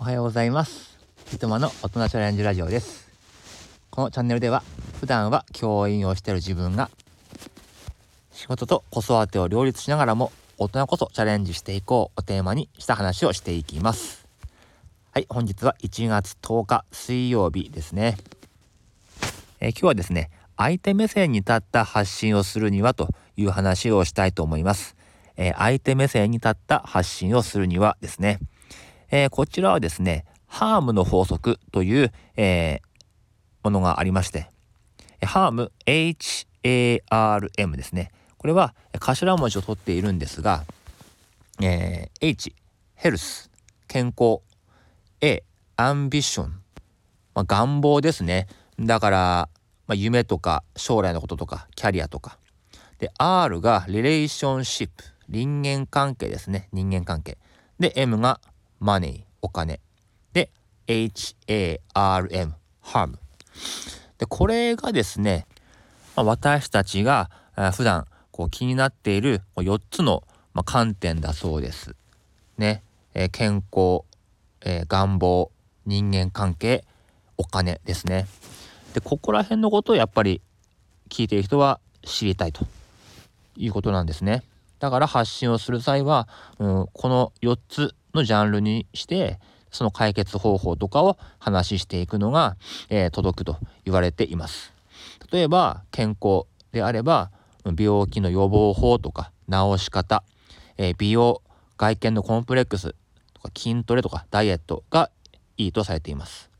おはようございます。いつもの大人チャレンジラジオです。このチャンネルでは普段は教員をしている自分が仕事と子育てを両立しながらも大人こそチャレンジしていこうをテーマにした話をしていきます。はい本日は1月10日水曜日ですね。え今日はですね相手目線に立った発信をするにはという話をしたいと思います。え、相手目線に立った発信をするにはですね、えー、こちらはですね、ハームの法則という、えー、ものがありまして、ハーム HARM ですね。これは頭文字を取っているんですが、え H、ヘルス、健康、A、アンビション、まあ、願望ですね。だから、まあ、夢とか将来のこととかキャリアとか。で、R がリレーションシップ、人間関係ですね。人間関係。で、M がマネー、お金。で、HARM、ハーム。で、これがですね、まあ、私たちが普段こう気になっている4つの、観点だそうです。ね。えー、健康、えー、願望、人間関係、お金ですね。でここら辺のことをやっぱり聞いている人は知りたいということなんですね。だから発信をする際は、うん、この4つのジャンルにしてその解決方法とかを話していくのが、えー、届くと言われています。例えば健康であれば病気の予防法とか治し方、えー、美容外見のコンプレックスとか筋トレとかダイエットがいいとされています。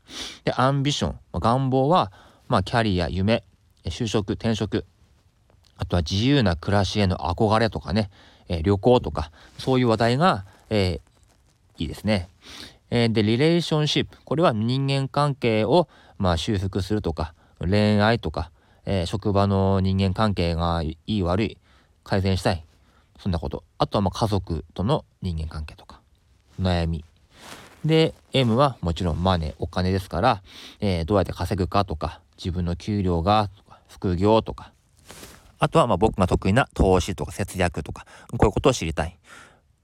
で、アンビション、ま願望は、まあ、キャリア、夢、就職、転職、あとは自由な暮らしへの憧れとかね、えー、旅行とか、そういう話題が、えー、いいですね。えー、で、リレーションシップ。これは人間関係を、まあ、修復するとか、恋愛とか、え職場の人間関係がいい悪い、改善したい。そんなこと。あとは、ま家族との人間関係とか、悩み、で、M はもちろんマネ、お金ですから、えー、どうやって稼ぐかとか、自分の給料が、とか副業とか、あとはま僕が得意な投資とか節約とか、こういうことを知りたい。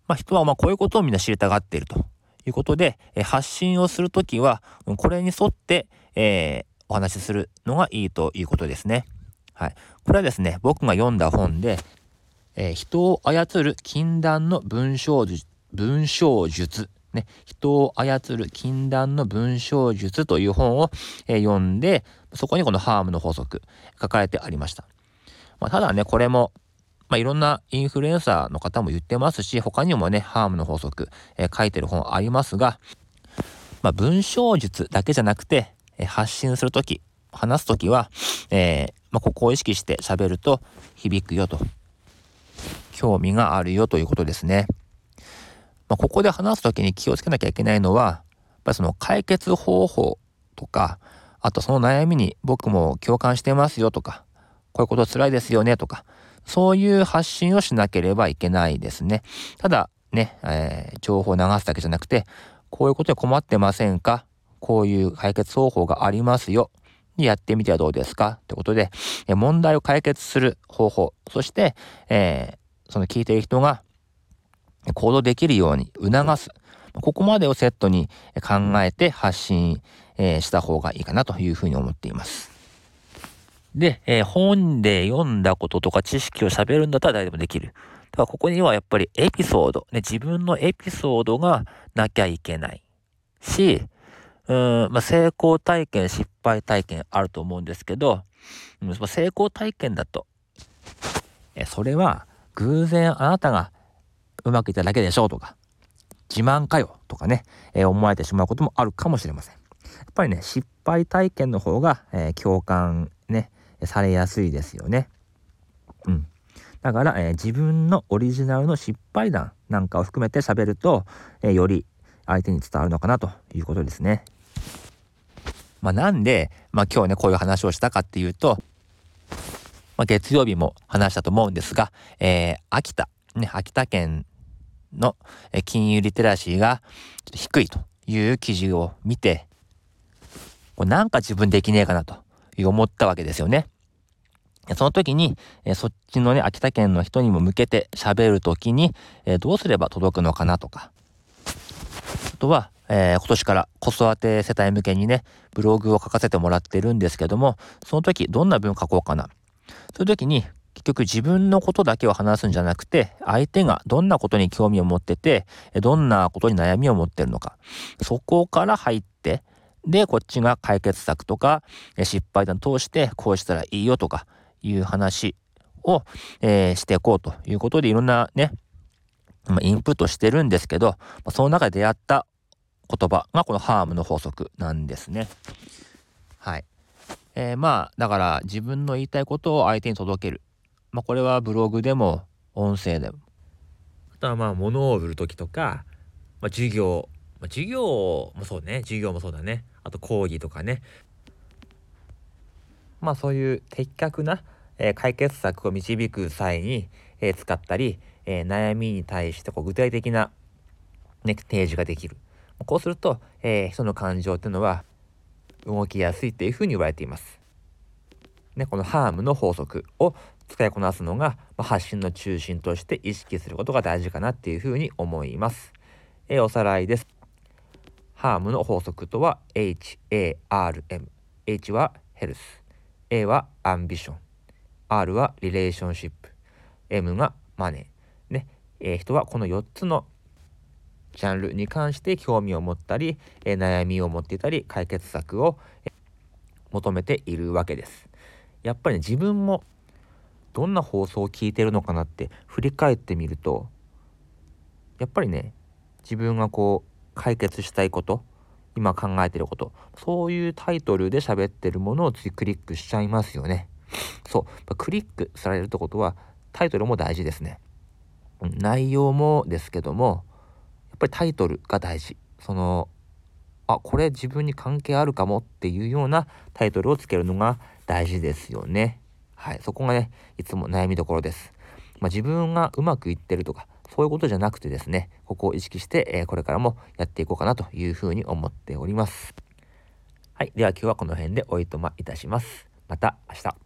まあ人はまこういうことをみんな知りたがっているということで、え、発信をするときは、これに沿って、えー、お話しするのがいいということですね。はい。これはですね、僕が読んだ本で、えー、人を操る禁断の文章術、文章術ね、人を操る禁断の文章術という本を、えー、読んで、そこにこのハームの法則書かれてありました。まあ、ただね、これも、まあ、いろんなインフルエンサーの方も言ってますし、他にもね、ハームの法則、えー、書いてる本ありますが、まあ、文章術だけじゃなくて、えー、発信するとき、話すときは、えー、まあ、ここを意識して喋ると響くよと、興味があるよということですね。まあ、ここで話す時に気をつけなきゃいけないのは、やっぱりその解決方法とか、あとその悩みに僕も共感してますよとか、こういうこと辛いですよねとか、そういう発信をしなければいけないですね。ただね、えー、情報を流すだけじゃなくて、こういうことで困ってませんか？こういう解決方法がありますよ。やってみてはどうですか？ってことで、問題を解決する方法、そして、えー、その聞いている人が行動できるように促す。ここまでをセットに考えて発信、えー、した方がいいかなというふうに思っています。で、えー、本で読んだこととか知識を喋るんだったら誰でもできる。だからここにはやっぱりエピソード、ね、自分のエピソードがなきゃいけないし、うん、まあ、成功体験、失敗体験あると思うんですけど、うん、成功体験だと、えそれは偶然あなたがうまくいっただけでしょうとか、自慢かよとかね、えー、思われてしまうこともあるかもしれません。やっぱりね、失敗体験の方が、えー、共感ね、されやすいですよね。うん。だから、えー、自分のオリジナルの失敗談なんかを含めて喋ると、えより相手に伝わるのかなということですね。まあ、なんで、まあ、今日ね、こういう話をしたかっていうと、まあ、月曜日も話したと思うんですが、えー、秋田、ね、秋田県の金融リテラシーが低いという記事を見て、なんか自分できねえかなと思ったわけですよね。その時に、えそっちのね、秋田県の人にも向けて喋る時に、えどうすれば届くのかなとか、あとは、えー、今年から子育て世帯向けにね、ブログを書かせてもらってるんですけども、その時どんな文書こうかな。そういう時に結局自分のことだけを話すんじゃなくて、相手がどんなことに興味を持ってて、どんなことに悩みを持ってるのか。そこから入って、で、こっちが解決策とか、失敗談通して、こうしたらいいよとかいう話を、えー、していこうということで、いろんなね、まインプットしてるんですけど、その中で出会った言葉がこのハームの法則なんですね。はい。えー、まあ、だから自分の言いたいことを相手に届ける。まあ、これはブログでも音声でも。あとはまあ、物を売る時とか、まあ、授業、まあ、授業もそうね。授業もそうだね。あと講義とかね。まあ、そういう的確な、えー、解決策を導く際に、えー、使ったり、えー、悩みに対してこう具体的な、ね、提示ができる。こうすると、え、人の感情っていうのは動きやすいっていうふうに言われています。ね、このハームの法則を使いこなすのが、まあ、発信の中心として意識することが大事かなっていうふうに思います。え、おさらいです。ハームの法則とは HARM。H はヘルス。A はアンビション。R はリレーションシップ。M がマネー。ね、えー、人はこの4つのジャンルに関して興味を持ったり、えー、悩みを持っていたり解決策を、えー、求めているわけです。やっぱりね自分もどんな放送を聞いてるのかなって振り返ってみるとやっぱりね自分がこう解決したいこと今考えてることそういうタイトルで喋ってるものを次クリックしちゃいますよね。そうクリックされるってことはタイトルも大事ですね。内容もですけどもやっぱりタイトルが大事。そのあこれ自分に関係あるかもっていうようなタイトルをつけるのが大事ですよね。はい、そこがねいつも悩みどころです。まあ、自分がうまくいってるとかそういうことじゃなくてですねここを意識して、えー、これからもやっていこうかなというふうに思っております。はい、では今日はこの辺でおいとまいたします。また明日。